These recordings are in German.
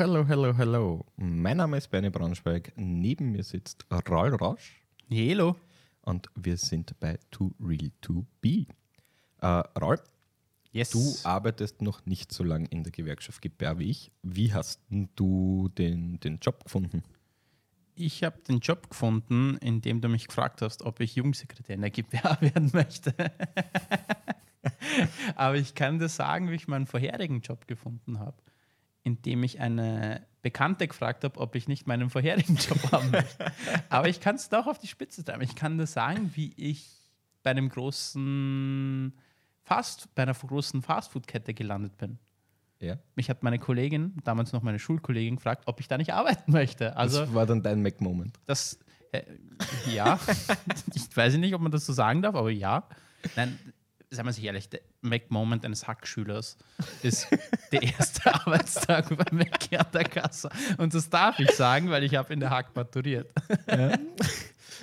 hello, hello, hello. Mein Name ist Bernie Braunschweig. Neben mir sitzt Raul Rausch Hello. und wir sind bei Too Real to Be. Äh, Raul, Yes. du arbeitest noch nicht so lange in der Gewerkschaft GBR wie ich. Wie hast du den, den Job gefunden? ich habe den Job gefunden, in dem du mich gefragt hast, ob ich Jugendsekretär in der GBA werden möchte. Aber ich kann dir sagen, wie ich meinen vorherigen Job gefunden habe, indem ich eine Bekannte gefragt habe, ob ich nicht meinen vorherigen Job haben möchte. Aber ich kann es doch auf die Spitze treiben. Ich kann dir sagen, wie ich bei einem großen Fast, bei einer großen Fastfood-Kette gelandet bin. Ja. Mich hat meine Kollegin, damals noch meine Schulkollegin, gefragt, ob ich da nicht arbeiten möchte. Also das war dann dein Mac-Moment. das, äh, ja, ich weiß nicht, ob man das so sagen darf, aber ja. Nein, sagen wir sich ehrlich, Mac-Moment eines Hackschülers ist der erste Arbeitstag beim Mac an der Kasse. Und das darf ich sagen, weil ich habe in der Hack maturiert.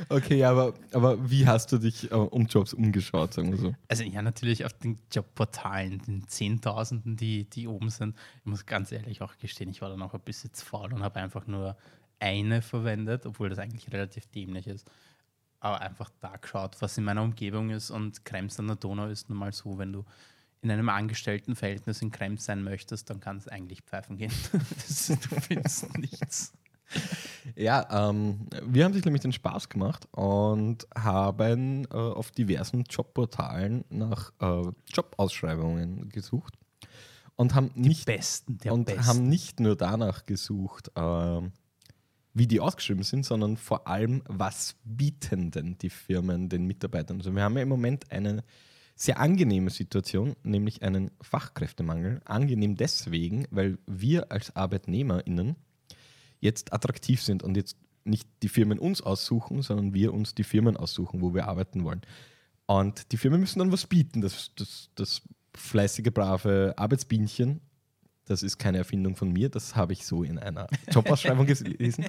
Okay, aber, aber wie hast du dich äh, um Jobs umgeschaut, sagen wir so? Also ja, natürlich auf den Jobportalen, den Zehntausenden, die, die oben sind. Ich muss ganz ehrlich auch gestehen, ich war dann auch ein bisschen zu faul und habe einfach nur eine verwendet, obwohl das eigentlich relativ dämlich ist. Aber einfach da geschaut, was in meiner Umgebung ist. Und Krems an der Donau ist nun mal so, wenn du in einem Angestelltenverhältnis in Krems sein möchtest, dann kann es eigentlich pfeifen gehen. das, du findest nichts. Ja, ähm, wir haben sich nämlich den Spaß gemacht und haben äh, auf diversen Jobportalen nach äh, Jobausschreibungen gesucht und haben nicht Besten der und Besten. haben nicht nur danach gesucht, ähm, wie die ausgeschrieben sind, sondern vor allem, was bieten denn die Firmen den Mitarbeitern? Also wir haben ja im Moment eine sehr angenehme Situation, nämlich einen Fachkräftemangel. Angenehm deswegen, weil wir als ArbeitnehmerInnen jetzt attraktiv sind und jetzt nicht die Firmen uns aussuchen, sondern wir uns die Firmen aussuchen, wo wir arbeiten wollen. Und die Firmen müssen dann was bieten. Das, das, das fleißige, brave Arbeitsbienchen, das ist keine Erfindung von mir, das habe ich so in einer Jobausschreibung gelesen,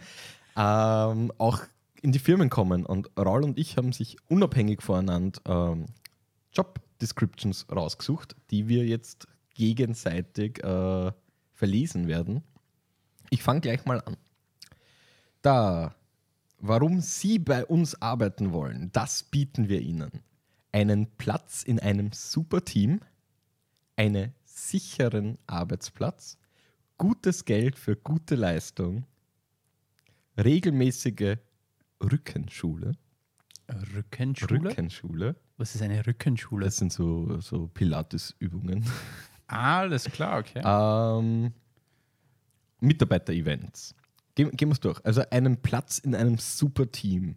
ähm, auch in die Firmen kommen. Und Raul und ich haben sich unabhängig voneinander ähm, Job Descriptions rausgesucht, die wir jetzt gegenseitig äh, verlesen werden. Ich fange gleich mal an. Da, warum Sie bei uns arbeiten wollen, das bieten wir Ihnen. Einen Platz in einem Superteam, einen sicheren Arbeitsplatz, gutes Geld für gute Leistung, regelmäßige Rückenschule. Rückenschule? Rückenschule. Was ist eine Rückenschule? Das sind so, so Pilates-Übungen. Alles klar, okay. Ähm, Mitarbeiter-Events. Gehen, gehen wir es durch. Also einen Platz in einem Superteam.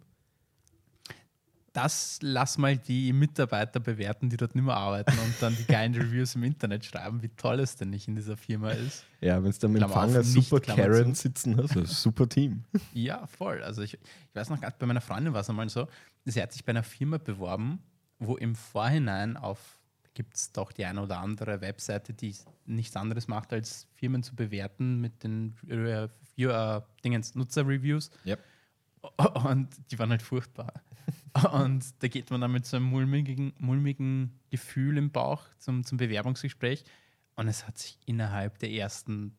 Das lass mal die Mitarbeiter bewerten, die dort nicht mehr arbeiten und dann die geilen Reviews im Internet schreiben, wie toll es denn nicht in dieser Firma ist. Ja, wenn es dann mit nicht Super Karen zu. sitzen hast, ein super Team. Ja, voll. Also ich, ich weiß noch, gerade bei meiner Freundin war es einmal so, sie hat sich bei einer Firma beworben, wo im Vorhinein auf, gibt es doch die eine oder andere Webseite, die nichts anderes macht, als Firmen zu bewerten mit den äh, Dingens, Nutzer-Reviews. Ja. Und die waren halt furchtbar. Und da geht man dann mit so einem mulmigen, mulmigen Gefühl im Bauch zum, zum Bewerbungsgespräch. Und es hat sich innerhalb der ersten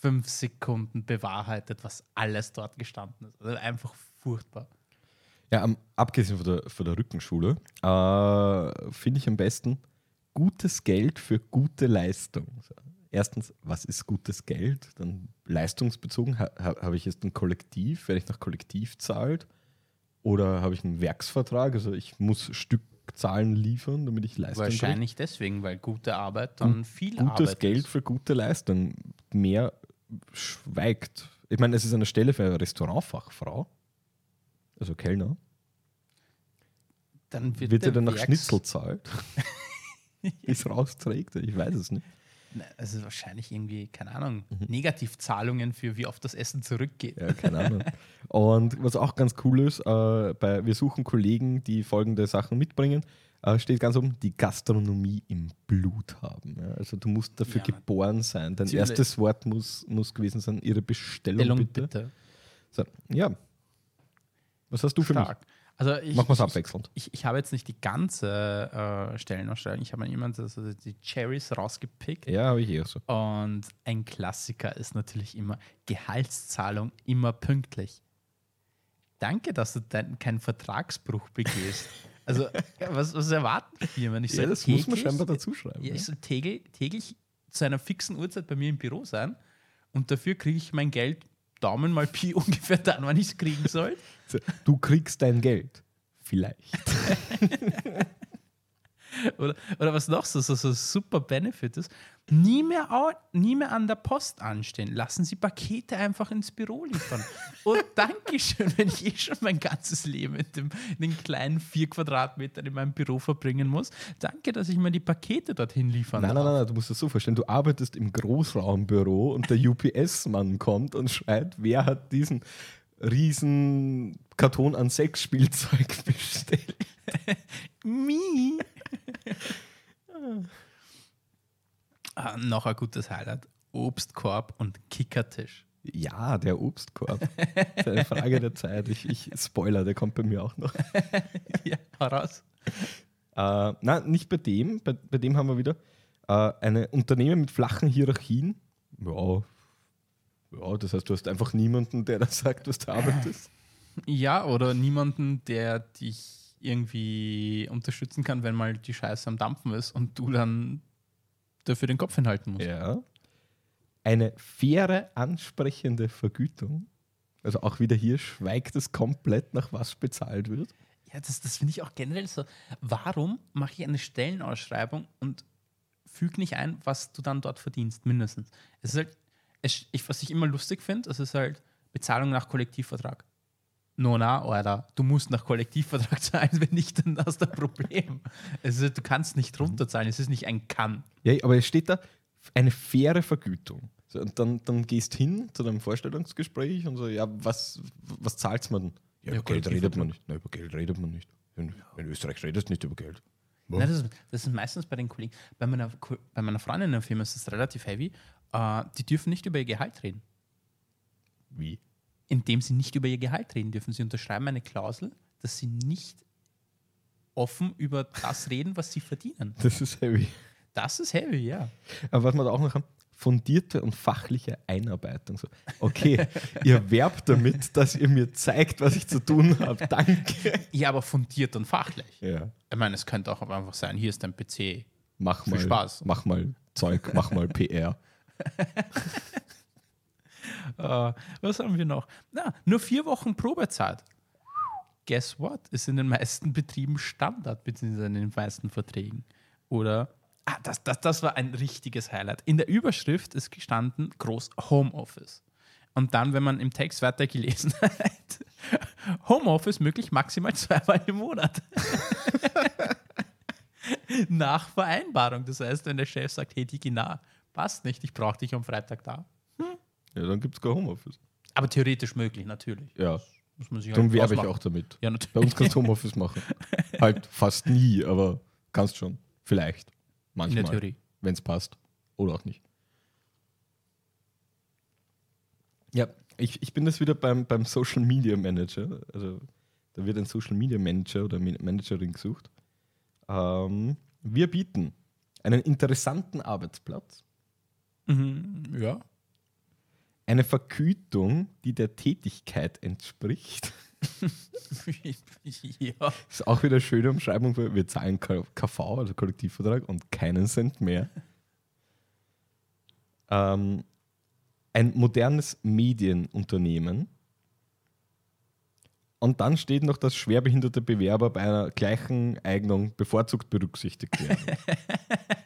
fünf Sekunden bewahrheitet, was alles dort gestanden ist. Also einfach furchtbar. Ja, am, abgesehen von der, von der Rückenschule, äh, finde ich am besten gutes Geld für gute Leistung. Erstens, was ist gutes Geld? Dann leistungsbezogen, ha, ha, habe ich jetzt ein Kollektiv, werde ich nach Kollektiv zahlt? Oder habe ich einen Werksvertrag? Also ich muss Stückzahlen liefern, damit ich Leistung kriege? Wahrscheinlich deswegen, weil gute Arbeit dann viel Gutes Arbeit Geld ist. für gute Leistung. Mehr schweigt. Ich meine, es ist eine Stelle für eine Restaurantfachfrau, also Kellner. Dann wird, Wird er dann nach Schnitzel zahlt? Ist rausträgt? Ich weiß es nicht. Nein, Also wahrscheinlich irgendwie, keine Ahnung, Mhm. Negativzahlungen für wie oft das Essen zurückgeht. Ja, keine Ahnung. Und was auch ganz cool ist, äh, bei, wir suchen Kollegen, die folgende Sachen mitbringen. Äh, steht ganz oben, die Gastronomie im Blut haben. Ja, also du musst dafür Ja, geboren sein. Dein natürlich. erstes Wort muss, muss gewesen sein, ihre Bestellung, Stellung bitte. bitte. So, ja. Was hast du für Stark. Also ich, Machen wir es abwechselnd. ich, ich habe jetzt nicht die ganze äh, Stellenausschreibung. Ich habe mir jemand also die Cherries rausgepickt. Ja, habe ich eher so. Und ein Klassiker ist natürlich immer Gehaltszahlung immer pünktlich. Danke, dass du dein, keinen Vertragsbruch begehst. Also, ja, was, was erwarten Firmen? Ich Ja, soll das muss man täglich- scheinbar dazu schreiben. Ja, Ja, ich soll täglich, täglich zu einer fixen Uhrzeit bei mir im Büro sein und dafür kriege ich mein Geld Daumen mal Pi ungefähr dann, wann ich es kriegen soll. So, Du kriegst dein Geld. Vielleicht. Oder, oder was noch so, so, so super Benefit ist, nie mehr, au, nie mehr an der Post anstehen. Lassen Sie Pakete einfach ins Büro liefern. Und Dankeschön, wenn ich eh schon mein ganzes Leben in, dem, in den kleinen vier Quadratmetern in meinem Büro verbringen muss. Danke, dass ich mir die Pakete dorthin liefern Nein, nein, darf. nein, nein, du musst das so vorstellen. Du arbeitest im Großraumbüro und der UPS-Mann kommt und schreit, wer hat diesen riesen Karton an Sexspielzeug bestellt. Mi. ah, noch ein gutes Highlight. Obstkorb und Kickertisch. Ja, der Obstkorb. Das ist eine Frage der Zeit. Ich, ich Spoiler, der kommt bei mir auch noch. ja, heraus. Äh, nein, nicht bei dem. Bei, bei dem haben wir wieder äh, eine Unternehmen mit flachen Hierarchien. Ja, ja, das heißt, du hast einfach niemanden, der da sagt, was du arbeitest. Ja, oder niemanden, der dich irgendwie unterstützen kann, wenn mal die Scheiße am Dampfen ist und du dann dafür den Kopf hinhalten musst. Ja. Eine faire, ansprechende Vergütung. Also auch wieder hier schweigt es komplett, nach was bezahlt wird. Ja, das, das finde ich auch generell so. Warum mache ich eine Stellenausschreibung und füge nicht ein, was du dann dort verdienst, mindestens? Es ist halt, es, ich, was ich immer lustig finde, es ist halt Bezahlung nach Kollektivvertrag. No, na, Alter, du musst nach Kollektivvertrag zahlen, wenn nicht, dann hast du ein Problem. Ist, du kannst nicht runterzahlen, es ist nicht ein Kann. Ja, aber es steht da eine faire Vergütung. So, und dann, dann gehst hin zu deinem Vorstellungsgespräch und so, ja, was, was zahlt man? Ja, Ja, über Geld Kollektivvertrag. redet man nicht. Nein, über Geld redet man nicht. In, in Österreich redest du nicht über Geld. Nein, das, ist, das ist meistens bei den Kollegen. Bei meiner, bei meiner Freundin in der Firma ist das relativ heavy. Äh, die dürfen nicht über ihr Gehalt reden. Wie? Indem sie nicht über ihr Gehalt reden dürfen. Sie unterschreiben eine Klausel, dass sie nicht offen über das reden, was sie verdienen. Das ist heavy. Das ist heavy, ja. Aber was wir da auch noch haben, fundierte und fachliche Einarbeitung. So, okay, ihr werbt damit, dass ihr mir zeigt, was ich zu tun habe. Danke. Ja, aber fundiert und fachlich. Ja. Ich meine, es könnte auch einfach sein, hier ist dein PC. Mach Viel mal, Spaß. mach mal Zeug, mach mal PR. Äh, was haben wir noch? Na, nur vier Wochen Probezeit. Guess what? Ist in den meisten Betrieben Standard, beziehungsweise in den meisten Verträgen. Oder, ah, das, das, das war ein richtiges Highlight. In der Überschrift ist gestanden groß Homeoffice. Und dann, wenn man im Text weitergelesen hat, Homeoffice möglich maximal zweimal im Monat. Nach Vereinbarung. Das heißt, wenn der Chef sagt, hey Digi, na, passt nicht, ich brauche dich am Freitag da. Ja, dann gibt es kein Homeoffice. Aber theoretisch möglich, natürlich. Ja, Muss man sich darum halt werbe ich auch damit. Ja, Bei uns natürlich. kannst du Homeoffice machen. halt fast nie, aber kannst schon. Vielleicht. In Manchmal. der Theorie. Wenn es passt. Oder auch nicht. Ja, ich, ich bin das wieder beim, beim Social Media Manager. Also da wird ein Social Media Manager oder Man- Managerin gesucht. Ähm, wir bieten einen interessanten Arbeitsplatz, Mhm, ja. Eine Vergütung, die der Tätigkeit entspricht. ja. Ist auch wieder eine schöne Umschreibung für wir zahlen KV, also Kollektivvertrag, und keinen Cent mehr. Ähm, ein modernes Medienunternehmen. Und dann steht noch, dass schwerbehinderte Bewerber bei einer gleichen Eignung bevorzugt berücksichtigt werden.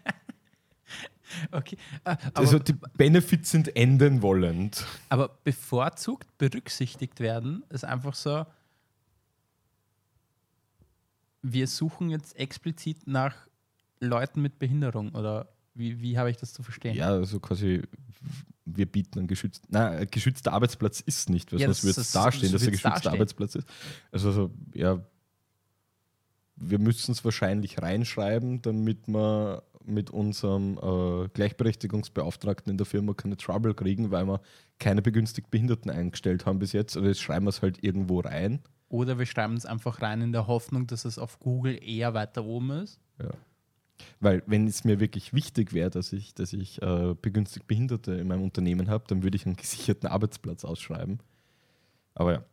Okay. Äh, Aber, also die Benefits sind enden wollend. aber bevorzugt berücksichtigt werden ist einfach so, wir suchen jetzt explizit nach Leuten mit Behinderung oder wie, wie habe ich das zu verstehen? Ja, also quasi, wir bieten einen geschützten, nein, ein geschützter Arbeitsplatz ist nicht, weil Ja, das- wird das- dastehen, das dass er wird's geschützter dastehen. Arbeitsplatz ist. Also, so, ja, wir müssen es wahrscheinlich reinschreiben, damit wir mit unserem äh, Gleichberechtigungsbeauftragten in der Firma keine Trouble kriegen, weil wir keine begünstigt Behinderten eingestellt haben bis jetzt. Also jetzt schreiben wir es halt irgendwo rein. Oder wir schreiben es einfach rein in der Hoffnung, dass es auf Google eher weiter oben ist. Ja. Weil wenn es mir wirklich wichtig wäre, dass ich, dass ich äh, begünstigt Behinderte in meinem Unternehmen habe, dann würde ich einen gesicherten Arbeitsplatz ausschreiben. Aber ja.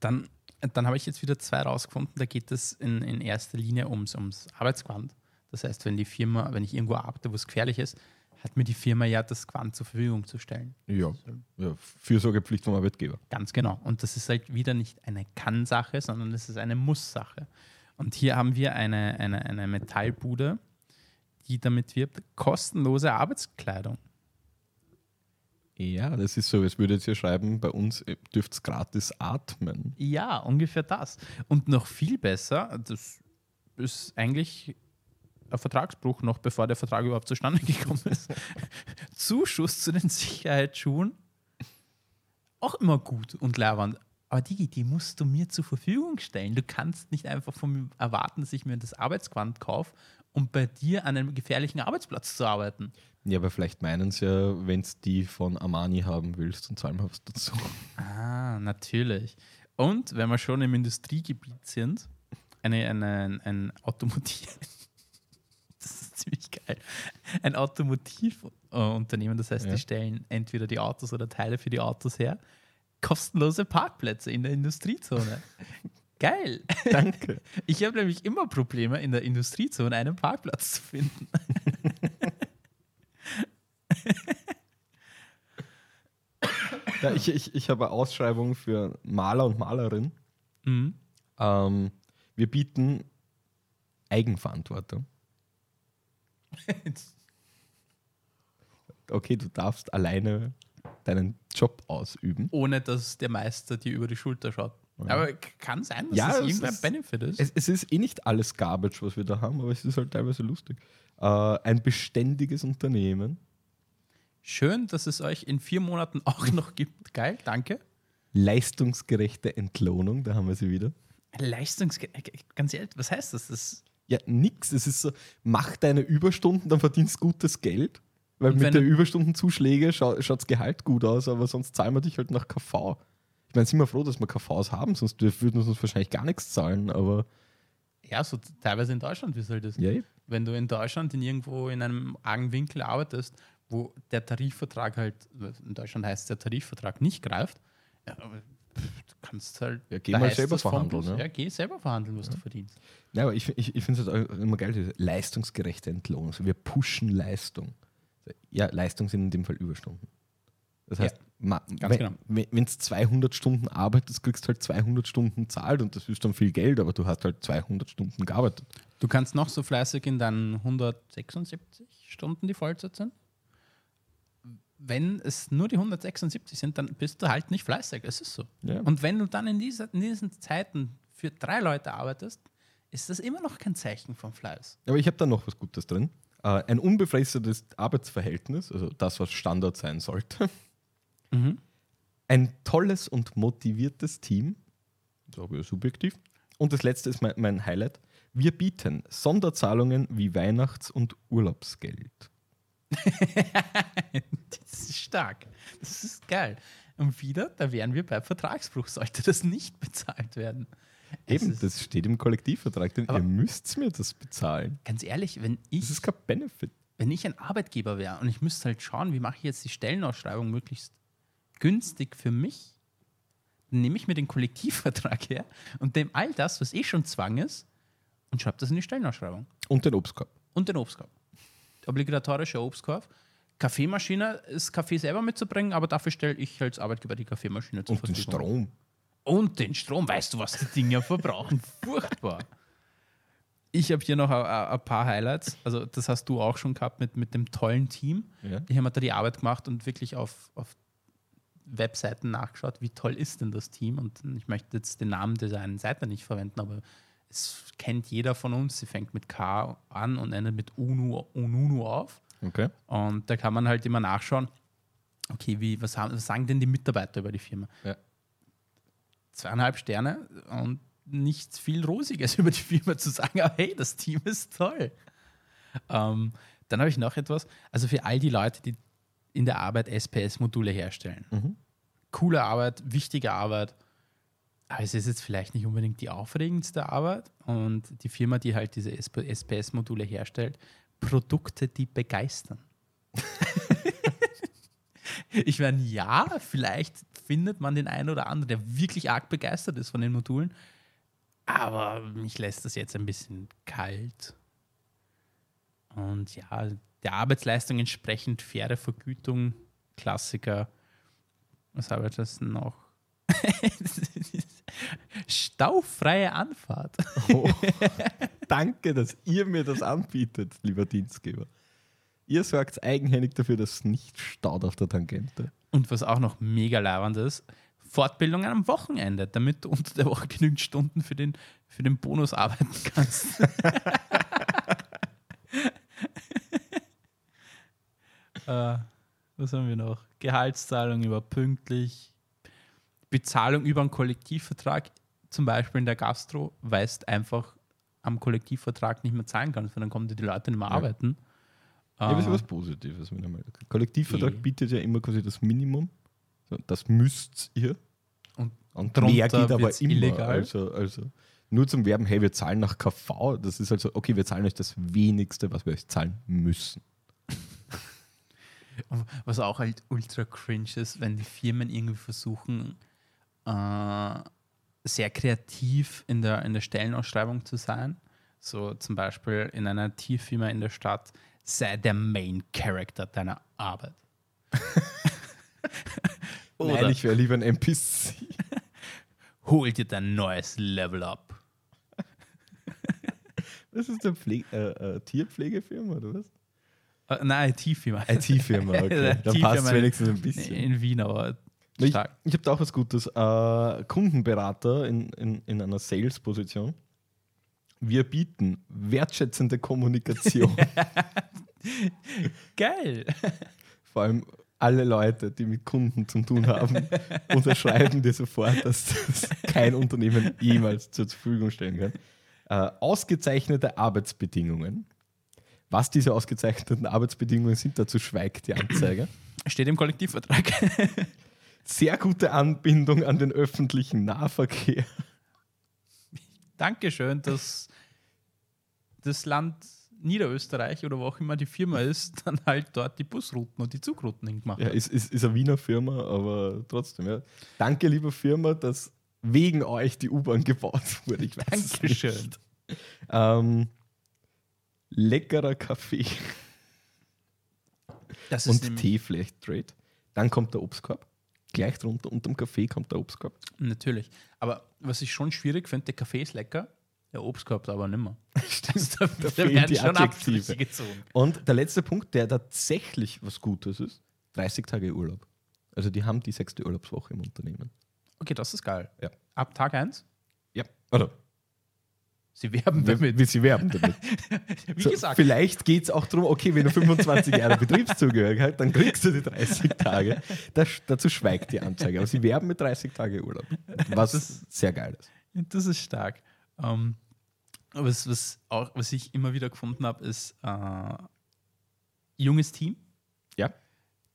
Dann, dann habe ich jetzt wieder zwei rausgefunden. Da geht es in, in erster Linie ums, ums Arbeitsquant. Das heißt, wenn die Firma, wenn ich irgendwo arbeite, wo es gefährlich ist, hat mir die Firma ja das Quant zur Verfügung zu stellen. Ja, ja Fürsorgepflicht vom Arbeitgeber. Ganz genau. Und das ist halt wieder nicht eine Kann-Sache, sondern es ist eine Muss-Sache. Und hier haben wir eine, eine, eine Metallbude, die damit wirbt, kostenlose Arbeitskleidung. Ja, das ist so, es würde jetzt hier schreiben, bei uns äh, dürft es gratis atmen. Ja, ungefähr das. Und noch viel besser, das ist eigentlich ein Vertragsbruch, noch bevor der Vertrag überhaupt zustande gekommen ist. Zuschuss zu den Sicherheitsschuhen. Auch immer gut und leibend. Aber Digi, die musst du mir zur Verfügung stellen. Du kannst nicht einfach von mir erwarten, dass ich mir das Arbeitsquant kaufe, um bei dir an einem gefährlichen Arbeitsplatz zu arbeiten. Ja, aber vielleicht meinen sie ja, wenn es die von Armani haben willst, und zahlen wir was dazu. Ah, natürlich. Und wenn wir schon im Industriegebiet sind, eine, eine, ein das ist ziemlich geil. Ein Automotivunternehmen, das heißt, ja. die stellen entweder die Autos oder Teile für die Autos her kostenlose Parkplätze in der Industriezone. Geil. Danke. Ich habe nämlich immer Probleme, in der Industriezone einen Parkplatz zu finden. ja, ich, ich, ich habe Ausschreibungen für Maler und Malerin. Mhm. Ähm, wir bieten Eigenverantwortung. Okay, du darfst alleine deinen Job ausüben. Ohne dass der Meister dir über die Schulter schaut. Ja. Aber kann sein, dass ja, das irgendein ist, Benefit ist. Es, es, ist eh nicht alles Garbage, was wir da haben, aber es ist halt teilweise lustig. Äh, ein beständiges Unternehmen. Schön, dass es euch in vier Monaten auch noch gibt. Geil, danke. Leistungsgerechte Entlohnung, da haben wir sie wieder. Leistungsgerechte, ganz ehrlich, was heißt das? das ja, nix. Es ist so, mach deine Überstunden, dann verdienst gutes Geld. Weil mit der Überstundenzuschläge scha schaut das Gehalt gut aus, aber sonst zahlen wir dich halt nach KV. Ich meine, sind wir froh, dass wir KVs haben, sonst würden wir uns wahrscheinlich gar nichts zahlen, aber. Ja, so teilweise in Deutschland, wie soll das? Ja, Wenn du in Deutschland in irgendwo in einem argen Winkel arbeitest, wo der Tarifvertrag halt, in Deutschland heißt der Tarifvertrag nicht greift, du kannst halt. Ja, geh mal selber verhandeln. Ne? Ja, geh selber verhandeln, was ja. du verdienst. Ja, aber ich, ich, ich finde es halt immer geil, diese leistungsgerechte Entlohnung. Also wir pushen Leistung ja, Leistung sind in dem Fall Überstunden. Das heißt, ja, wenn genau. du 200 Stunden arbeitest, kriegst du halt 200 Stunden zahlt und das ist dann viel Geld, aber du hast halt 200 Stunden gearbeitet. Du kannst noch so fleißig in deinen 176 Stunden, die Vollzeit sind. Wenn es nur die 176 sind, dann bist du halt nicht fleißig. Es ist so. Ja. Und wenn du dann in, dieser, in diesen Zeiten für drei Leute arbeitest, ist das immer noch kein Zeichen vom Fleiß. Aber ich habe da noch was Gutes drin. Äh, ein unbefristetes Arbeitsverhältnis, also das, was Standard sein sollte. Mhm. Ein tolles und motiviertes Team, so subjektiv. Und das letzte ist mein, mein Highlight. Wir bieten Sonderzahlungen wie Weihnachts- und Urlaubsgeld. das ist stark. Das ist geil. Und wieder, da wären wir bei Vertragsbruch, sollte das nicht bezahlt werden. Eben, das steht im Kollektivvertrag, denn ihr müsst mir das bezahlen. Ganz ehrlich, wenn ich. Das ist kein Benefit. Wenn ich ein Arbeitgeber wäre und ich müsste halt schauen, wie mache ich jetzt die Stellenausschreibung möglichst günstig für mich, dann nehme ich mir den Kollektivvertrag her und nehme all das, was eh schon Zwang ist, und schreibe das in die Stellenausschreibung. Und den Obstkorb. Und den Obstkorb. Obligatorischer Obstkorb. Kaffeemaschine, ist Kaffee selber mitzubringen, aber dafür stelle ich als Arbeitgeber die Kaffeemaschine zur und Verfügung. Und den Strom. Und den Strom, weißt du, was die Dinger verbrauchen? Furchtbar. Ich habe hier noch ein paar Highlights. Also, das hast du auch schon gehabt mit, mit dem tollen Team. Ja. Die haben da die Arbeit gemacht und wirklich auf, auf Webseiten nachgeschaut, wie toll ist denn das Team. Und ich möchte jetzt den Namen dieser einen Seite nicht verwenden, aber es kennt jeder von uns. Sie fängt mit K an und endet mit Unu, Ununu auf. Okay. Und da kann man halt immer nachschauen, okay, wie, was, haben, was sagen denn die Mitarbeiter über die Firma? Ja zweieinhalb Sterne und nichts viel Rosiges über die Firma zu sagen, aber hey, das Team ist toll. Ähm, dann habe ich noch etwas, also für all die Leute, die in der Arbeit SPS-Module herstellen. Mhm. Coole Arbeit, wichtige Arbeit. Aber es ist jetzt vielleicht nicht unbedingt die aufregendste Arbeit. Und die Firma, die halt diese SPS-Module herstellt, Produkte, die begeistern. ich meine, ja, vielleicht findet man den einen oder anderen, der wirklich arg begeistert ist von den Modulen. Aber mich lässt das jetzt ein bisschen kalt. Und ja, der Arbeitsleistung entsprechend faire Vergütung, Klassiker. Was habe ich das noch? Staufreie Anfahrt. Oh, danke, dass ihr mir das anbietet, lieber Dienstgeber. Ihr sorgt eigenhändig dafür, dass es nicht staut auf der Tangente. Und was auch noch mega leibend ist, Fortbildungen am Wochenende, damit du unter der Woche genügend Stunden für den, für den Bonus arbeiten kannst. äh, was haben wir noch? Gehaltszahlung über pünktlich, Bezahlung über einen Kollektivvertrag, zum Beispiel in der Gastro, weißt einfach am Kollektivvertrag nicht mehr zahlen kannst, weil dann kommen die Leute nicht mehr Ja. arbeiten. Ja, das ist Äh, was Positives. Kollektivvertrag Eh. bietet ja immer quasi das Minimum. Das müsst ihr. Und Und mehr geht aber immer. illegal. Also, also nur zum Werben, hey, wir zahlen nach KV. Das ist also, okay, wir zahlen euch das wenigste, was wir euch zahlen müssen. Was auch halt ultra cringe ist, wenn die Firmen irgendwie versuchen, äh, sehr kreativ in der, in der Stellenausschreibung zu sein. So zum Beispiel in einer Tierfirma in der Stadt, sei der Main Character deiner Arbeit. Oder Nein, ich wäre lieber ein NPC. hol dir dein neues Level up. Das ist eine Pfle äh, äh, Tierpflegefirma, oder was? Äh, nein, IT-Firma. IT-Firma, okay. Dann passt es wenigstens ein bisschen. In Wien, aber Ich, ich habe da auch was Gutes. Äh, Kundenberater in, in, in einer Sales-Position. Wir bieten wertschätzende Kommunikation. Geil. Vor allem alle Leute, die mit Kunden zu tun haben, unterschreiben dir sofort, dass das kein Unternehmen jemals zur Verfügung stellen kann. Äh, ausgezeichnete Arbeitsbedingungen. Was diese ausgezeichneten Arbeitsbedingungen sind, dazu schweigt die Anzeige. Steht im Kollektivvertrag. Sehr gute Anbindung an den öffentlichen Nahverkehr. Dankeschön, dass das Land Niederösterreich oder wo auch immer die Firma ist, dann halt dort die Busrouten und die Zugrouten hingemacht Ja, hat. ist, ist, ist eine Wiener Firma, aber trotzdem. Ja. Danke, liebe Firma, dass wegen euch die U-Bahn gebaut wurde. Ich weiß es Dankeschön. Ähm, leckerer Kaffee Das und nämlich- Tee vielleicht Trade. Dann kommt der Obstkorb. Gleich drunter, unterm Kaffee kommt der Obstkorb. Natürlich. Aber was ich schon schwierig finde, der Kaffee ist lecker, der Obstkorb aber nimmer. Das, da, da werden die schon Adjektive. Gezogen. Und der letzte Punkt, der tatsächlich was Gutes ist: 30 Tage Urlaub. Also, die haben die sechste Urlaubswoche im Unternehmen. Okay, das ist geil. Ja. Ab Tag 1, Ja. Oder? Sie werben damit. wir, sie werben damit. Wie So, gesagt, Vielleicht geht es auch darum, okay, wenn du 25 Jahre Betriebszugehörigkeit, dann kriegst du die 30 Tage. Das, dazu schweigt die Anzeige. Aber sie werben mit 30 Tage Urlaub. Was Das- sehr geil ist. Das ist stark. Ähm, was, was, auch, was ich immer wieder gefunden habe, ist äh, junges Team.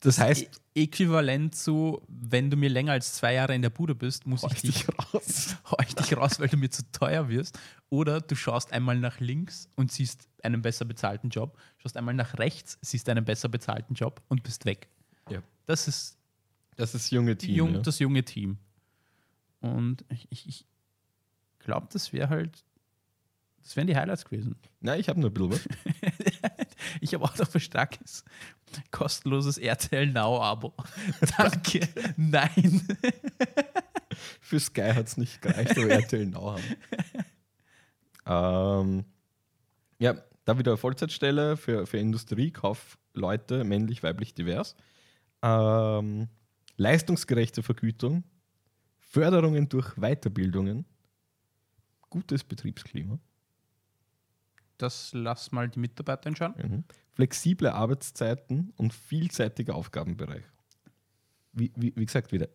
Das heißt, äquivalent zu, wenn du mir länger als zwei Jahre in der Bude bist, muss ich ich dich, raus. ich dich raus, weil du mir zu teuer wirst. Oder du schaust einmal nach links und siehst einen besser bezahlten Job, schaust einmal nach rechts, siehst einen besser bezahlten Job und bist weg. Ja. Das ist Das ist junge Team. jung, ja. das junge Team. Und ich, ich, ich glaube, das wäre halt, das wären die Highlights gewesen. Nein, ich habe nur ein bisschen was. Ich habe auch noch was Starkes. Kostenloses RTL Now-Abo. Danke. Nein. Für Sky hat es nicht gereicht, aber RTL Now haben. ähm, ja, da wieder Vollzeitstelle für, für Industriekaufleute, männlich, weiblich, divers. Ähm, leistungsgerechte Vergütung, Förderungen durch Weiterbildungen, gutes Betriebsklima, Das lass mal die Mitarbeiter entscheiden. mhm. Flexible Arbeitszeiten und vielseitiger Aufgabenbereich. Wie, wie, wie gesagt, wieder,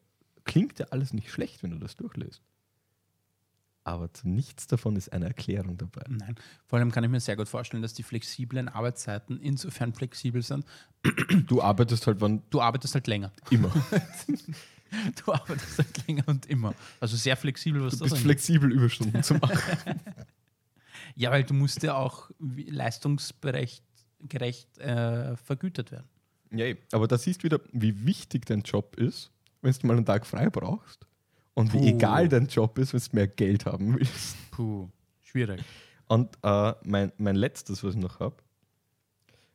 klingt ja alles nicht schlecht, wenn du das durchlässt. Aber zu nichts davon ist eine Erklärung dabei. Nein. Vor allem kann ich mir sehr gut vorstellen, dass die flexiblen Arbeitszeiten insofern flexibel sind. Du arbeitest halt wann Du arbeitest halt länger. immer. Du arbeitest halt länger und immer. Also sehr flexibel, was Du das bist flexibel, Überstunden zu machen. Ja, weil du musst ja auch leistungsgerecht gerecht, äh, vergütet werden. ja, eh. aber da siehst du wieder, wie wichtig dein Job ist, wenn du mal einen Tag frei brauchst. Und wie Puh. egal dein Job ist, wenn du mehr Geld haben willst. Puh, schwierig. Und äh, mein, mein letztes, was ich noch habe,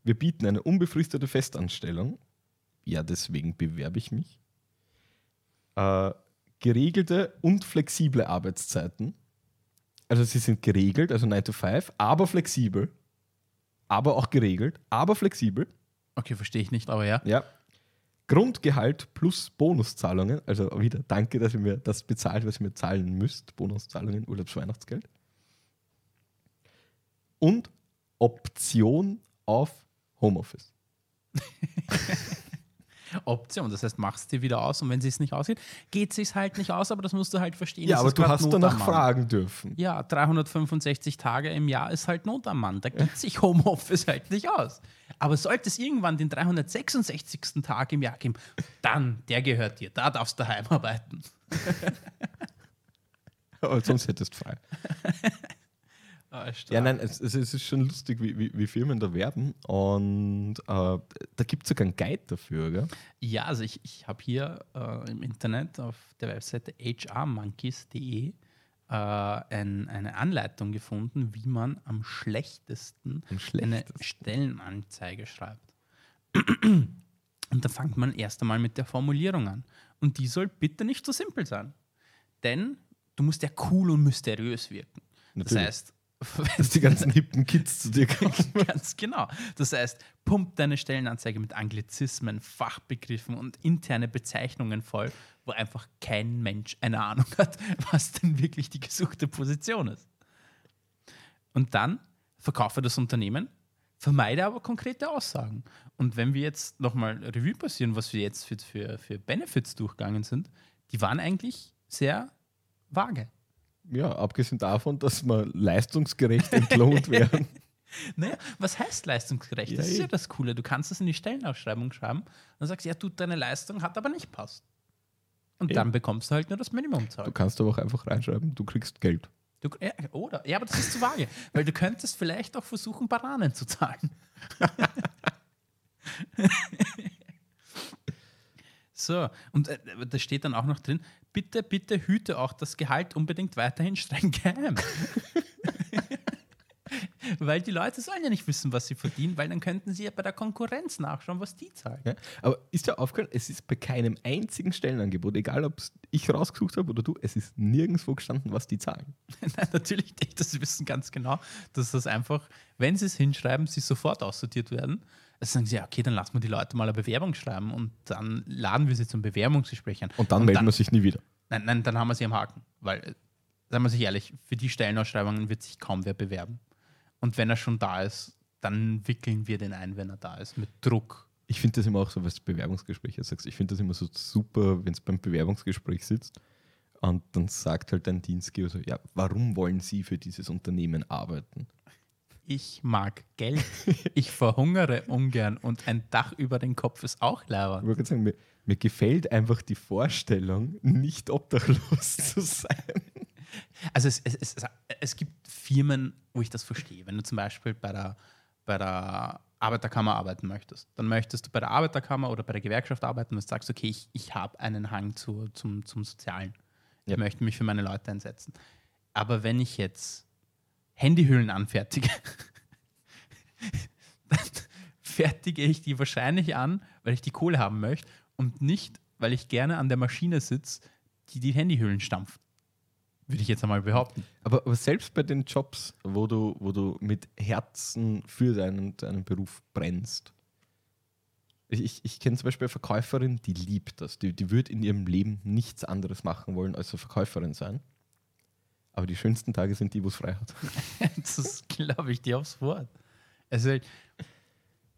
wir bieten eine unbefristete Festanstellung. Ja, deswegen bewerbe ich mich. Äh, geregelte und flexible Arbeitszeiten. Also sie sind geregelt, also 9 to 5, aber flexibel. Aber auch geregelt, aber flexibel. Okay, verstehe ich nicht, aber ja. Ja. Grundgehalt plus Bonuszahlungen. Also wieder danke, dass ihr mir das bezahlt, was ihr mir zahlen müsst. Bonuszahlungen, Urlaubsweihnachtsgeld. Und Option auf Homeoffice. Option. Das heißt, machst dir wieder aus und wenn sie es nicht aussieht, geht es halt nicht aus, aber das musst du halt verstehen. Ja, aber du hast Not danach fragen dürfen. Ja, 365 Tage im Jahr ist halt Not am Mann. Da geht sich Homeoffice halt nicht aus. Aber sollte es irgendwann den 366. Tag im Jahr geben, dann, der gehört dir. Da darfst du daheim arbeiten. Sonst hättest du frei. Ja, nein, es, es ist schon lustig, wie, wie, wie Firmen da werben. Und äh, da gibt es sogar einen Guide dafür, gell? Ja, also ich, ich habe hier äh, im Internet auf der Webseite hrmonkeys.de äh, ein, eine Anleitung gefunden, wie man am schlechtesten, Am eine schlechtesten. Stellenanzeige schreibt. Und da fängt man erst einmal mit der Formulierung an. Und die soll bitte nicht so simpel sein. Denn du musst ja cool und mysteriös wirken. Das Natürlich. heißt, Dass die ganzen hippen Kids zu dir kommen. Ganz genau. Das heißt, pump deine Stellenanzeige mit Anglizismen, Fachbegriffen und interne Bezeichnungen voll, wo einfach kein Mensch eine Ahnung hat, was denn wirklich die gesuchte Position ist. Und dann verkaufe das Unternehmen, vermeide aber konkrete Aussagen. Und wenn wir jetzt nochmal Revue passieren, was wir jetzt für, für, für Benefits durchgegangen sind, die waren eigentlich sehr vage. Ja, abgesehen davon, dass wir leistungsgerecht entlohnt werden. Naja, was heißt leistungsgerecht? Ja, das ist ja das Coole. Du kannst es in die Stellenausschreibung schreiben und sagst, ja, du, deine Leistung hat aber nicht passt. Und Eh. dann bekommst du halt nur das Du Minimumzahl. kannst aber auch einfach reinschreiben, du kriegst Geld. Du, ja, oder? Ja, aber das ist zu vage, weil du könntest vielleicht auch versuchen, Bananen zu zahlen. so, und äh, da steht dann auch noch drin, bitte, bitte hüte auch das Gehalt unbedingt weiterhin streng geheim. weil die Leute sollen ja nicht wissen, was sie verdienen, weil dann könnten sie ja bei der Konkurrenz nachschauen, was die zahlen. Ja? Aber ist dir aufgefallen, es ist bei keinem einzigen Stellenangebot, egal ob ich rausgesucht habe oder du, es ist nirgendwo gestanden, was die zahlen. Nein, natürlich nicht. Das wissen ganz genau, dass das einfach, wenn sie es hinschreiben, sie sofort aussortiert werden. Also sagen sie, ja, okay, dann lassen wir die Leute mal eine Bewerbung schreiben und dann laden wir sie zum Bewerbungsgespräch ein. Und dann melden wir sich nie wieder. Nein, nein, dann haben wir sie am Haken. Weil, sagen wir sich ehrlich, für die Stellenausschreibungen wird sich kaum wer bewerben. Und wenn er schon da ist, dann wickeln wir den ein, wenn er da ist, mit Druck. Ich finde das immer auch so, was Bewerbungsgespräche sagst. Ich finde das immer so super, wenn es beim Bewerbungsgespräch sitzt und dann sagt halt dein Dienstgeber so, ja, warum wollen Sie für dieses Unternehmen arbeiten? Ich mag Geld, ich verhungere ungern und ein Dach über den Kopf ist auch Ich leer. wollte sagen, mir, mir gefällt einfach die Vorstellung, nicht obdachlos zu sein. Also es, es, es, es gibt Firmen, wo ich das verstehe. Wenn du zum Beispiel bei der, bei der Arbeiterkammer arbeiten möchtest, dann möchtest du bei der Arbeiterkammer oder bei der Gewerkschaft arbeiten und sagst, okay, ich, ich habe einen Hang zu, zum, zum Sozialen. Ja. Ich möchte mich für meine Leute einsetzen. Aber wenn ich jetzt Handyhüllen anfertige, dann fertige ich die wahrscheinlich an, weil ich die Kohle haben möchte und nicht, weil ich gerne an der Maschine sitze, die die Handyhüllen stampft. Würde ich jetzt einmal behaupten. Aber, aber selbst bei den Jobs, wo du, wo du mit Herzen für deinen, deinen Beruf brennst. Ich, ich, kenne zum Beispiel eine Verkäuferin, die liebt das. Die, die wird in ihrem Leben nichts anderes machen wollen, als eine Verkäuferin sein. Aber die schönsten Tage sind die, wo es frei hat. Das glaube ich dir aufs Wort. Also,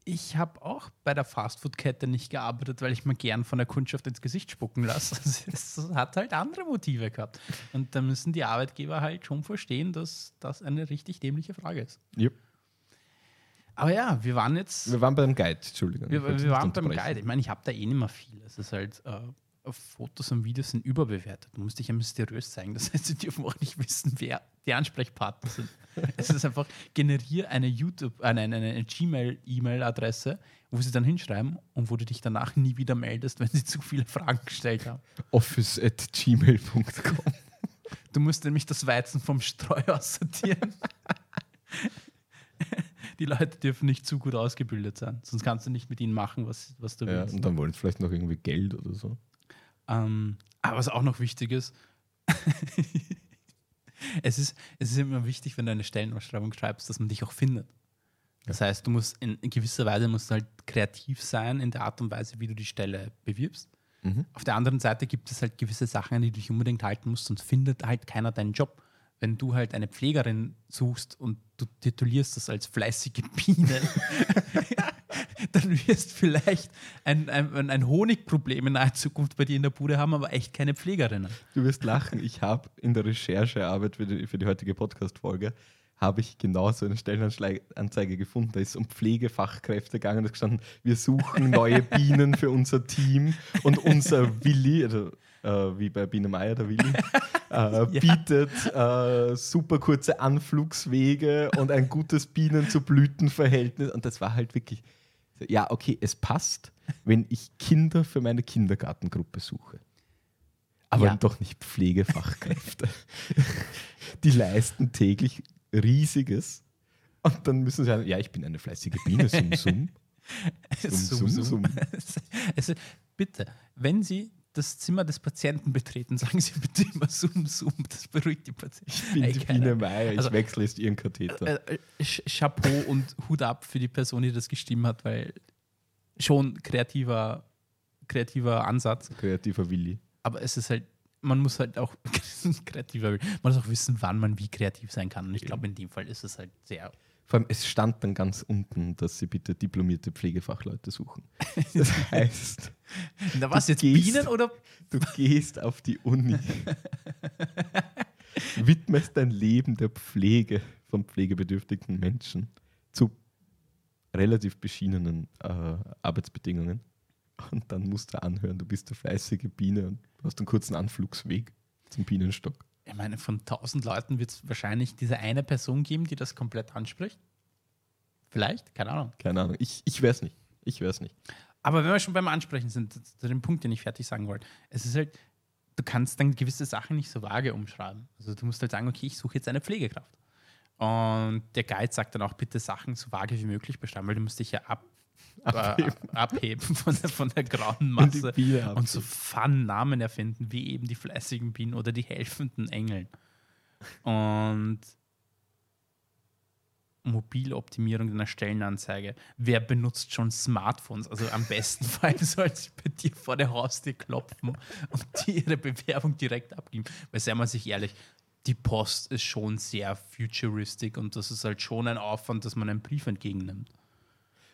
ich habe auch bei der Fastfood-Kette nicht gearbeitet, weil ich mir gern von der Kundschaft ins Gesicht spucken lasse. Es hat halt andere Motive gehabt. Und da müssen die Arbeitgeber halt schon verstehen, dass das eine richtig dämliche Frage ist. Yep. Aber ja, wir waren jetzt. Wir waren beim Guide, Entschuldigung. Wir, wir waren beim. Guide. Ich meine, ich habe da eh nicht mehr viel. Es ist halt, äh, Fotos und Videos sind überbewertet. Du musst dich ja mysteriös zeigen. Das heißt, sie dürfen auch nicht wissen, wer die Ansprechpartner sind. es ist einfach, generiere eine YouTube, eine, eine, eine Gmail-E-Mail-Adresse, wo sie dann hinschreiben und wo du dich danach nie wieder meldest, wenn sie zu viele Fragen gestellt haben. Office at gmail.com. Du musst nämlich das Weizen vom Streu aussortieren. Die Leute dürfen nicht zu gut ausgebildet sein, sonst kannst du nicht mit ihnen machen, was, was du Ja, willst. und dann wollen sie vielleicht noch irgendwie Geld oder so. Ähm, aber was auch noch wichtig ist, es ist, es ist immer wichtig, wenn du eine Stellenausschreibung schreibst, dass man dich auch findet. Das heißt, du musst in, gewisser Weise musst du halt kreativ sein in der Art und Weise, wie du die Stelle bewirbst. Mhm. Auf der anderen Seite gibt es halt gewisse Sachen, an die du dich unbedingt halten musst, sonst findet halt keiner deinen Job. Wenn du halt eine Pflegerin suchst und du titulierst das als fleißige Biene, dann wirst vielleicht ein, ein, ein Honigproblem in naher Zukunft bei dir in der Bude haben, aber echt keine Pflegerinnen. Du wirst lachen, ich habe in der Recherchearbeit für die, für die heutige Podcast-Folge habe ich genau so eine Stellenanzeige gefunden. Da ist um Pflegefachkräfte gegangen. Da ist gestanden, wir suchen neue Bienen für unser Team. Und unser Willi, also, äh, wie bei Biene Meier, der Willi, äh, bietet äh, super kurze Anflugswege und ein gutes Bienen- zu Blütenverhältnis. Und das war halt wirklich, ja, okay, es passt, wenn ich Kinder für meine Kindergartengruppe suche. Aber Ja. doch nicht Pflegefachkräfte. Die leisten täglich Riesiges. Und dann müssen sie sagen, ja, ich bin eine fleißige Biene, sum, sum. Sum, sum, sum. Also, bitte, wenn Sie das Zimmer des Patienten betreten, sagen Sie bitte immer Sum Sum. Das beruhigt die Patienten. Ich bin Ey, die Biene Meier, ich also- wechsle jetzt ihren Katheter. Äh, äh, Ch- Chapeau und Hut ab für die Person, die das geschrieben hat, weil schon kreativer, kreativer Ansatz. Kreativer Willi. Aber es ist halt, man muss halt auch kreativer, man muss auch wissen, wann man wie kreativ sein kann. Und ich glaube, in dem Fall ist es halt sehr. Vor allem, es stand dann ganz unten, dass sie bitte diplomierte Pflegefachleute suchen. Das heißt, Da war es jetzt gehst- Bienen oder du gehst auf die Uni, widmest dein Leben der Pflege von pflegebedürftigen Menschen zu relativ beschienenen äh, Arbeitsbedingungen. Und dann musst du anhören, du bist eine fleißige Biene und hast einen kurzen Anflugsweg zum Bienenstock. Ich meine, von 1000 Leuten wird es wahrscheinlich diese eine Person geben, die das komplett anspricht. Vielleicht, keine Ahnung. Keine Ahnung, ich, ich weiß nicht. Ich weiß nicht. Aber wenn wir schon beim Ansprechen sind, zu dem Punkt, den ich fertig sagen wollte, es ist halt, du kannst dann gewisse Sachen nicht so vage umschreiben. Also du musst halt sagen, okay, ich suche jetzt eine Pflegekraft. Und der Guide sagt dann auch, bitte Sachen so vage wie möglich beschreiben, weil du musst dich ja ab, abheben, abheben von, der, von der grauen Und Masse Biene und so Fun-Namen erfinden, wie eben die fleißigen Bienen oder die helfenden Engeln. Und Mobiloptimierung einer Stellenanzeige. Wer benutzt schon Smartphones? Also am besten Fall soll sie bei dir vor der Haustür klopfen und die ihre Bewerbung direkt abgeben. Weil seien wir sich ehrlich, die Post ist schon sehr futuristic und das ist halt schon ein Aufwand, dass man einen Brief entgegennimmt.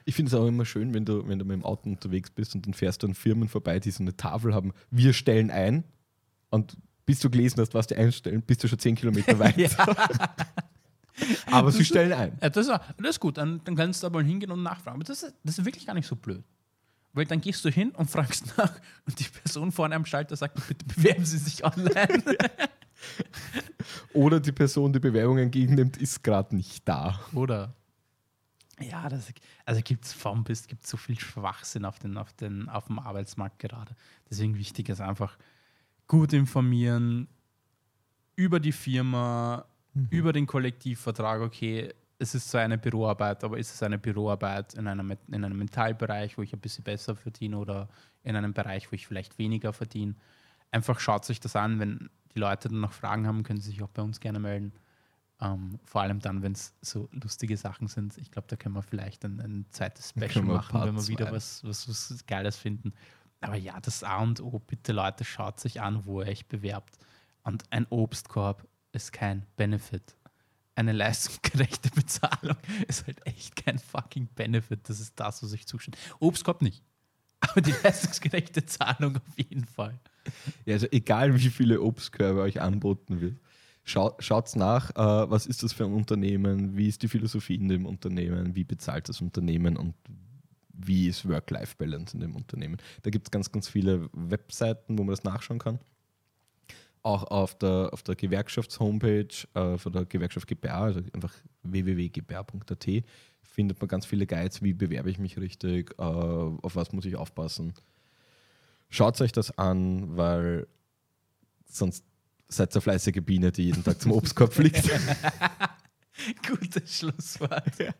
Ich finde es auch immer schön, wenn du, wenn du mit dem Auto unterwegs bist und dann fährst du an Firmen vorbei, die so eine Tafel haben, wir stellen ein und bis du gelesen hast, was die einstellen, bist du schon 10 Kilometer weit. Aber sie stellen ein. Ja, das, ist, das ist gut, dann, dann kannst du aber hingehen und nachfragen. Aber das ist, das ist wirklich gar nicht so blöd. Weil dann gehst du hin und fragst nach und die Person vorne am Schalter sagt, bitte bewerben Sie sich online. Oder die Person, die Bewerbung entgegennimmt, ist gerade nicht da. Oder? Ja, das, also gibt es vom bis, gibt so viel Schwachsinn auf, den, auf, den, auf dem Arbeitsmarkt gerade. Deswegen wichtig ist einfach gut informieren über die Firma, über den Kollektivvertrag. Okay, es ist zwar eine Büroarbeit, aber ist es eine Büroarbeit in einem, in einem Metallbereich, wo ich ein bisschen besser verdiene oder in einem Bereich, wo ich vielleicht weniger verdiene? Einfach schaut sich das an. Wenn die Leute dann noch Fragen haben, können sie sich auch bei uns gerne melden. Ähm, vor allem dann, wenn es so lustige Sachen sind. Ich glaube, da können wir vielleicht ein, ein zweites Special machen, Part wenn wir wieder was, was, was Geiles finden. Aber ja, das A und O, bitte Leute, schaut sich an, wo ihr euch bewerbt. Und ein Obstkorb ist kein Benefit. Eine leistungsgerechte Bezahlung ist halt echt kein fucking Benefit. Das ist das, was euch zusteht. Obstkorb nicht. Aber die leistungsgerechte Zahlung auf jeden Fall. Ja, also egal wie viele Obstkörbe euch anboten wird, schau, schaut nach, äh, was ist das für ein Unternehmen, wie ist die Philosophie in dem Unternehmen, wie bezahlt das Unternehmen und wie ist Work-Life-Balance in dem Unternehmen. Da gibt es ganz, ganz viele Webseiten, wo man das nachschauen kann. Auch auf der, auf der Gewerkschafts-Homepage äh, von der Gewerkschaft GBR, also einfach www.gbr.at, findet man ganz viele Guides, wie bewerbe ich mich richtig, äh, auf was muss ich aufpassen. Schaut euch das an, weil sonst seid ihr fleißige Biene, die jeden Tag zum Obstkorb fliegt. Gutes Schlusswort.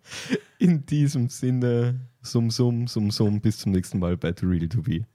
In diesem Sinne, sum sum, sum sum, bis zum nächsten Mal bei The Real To Be.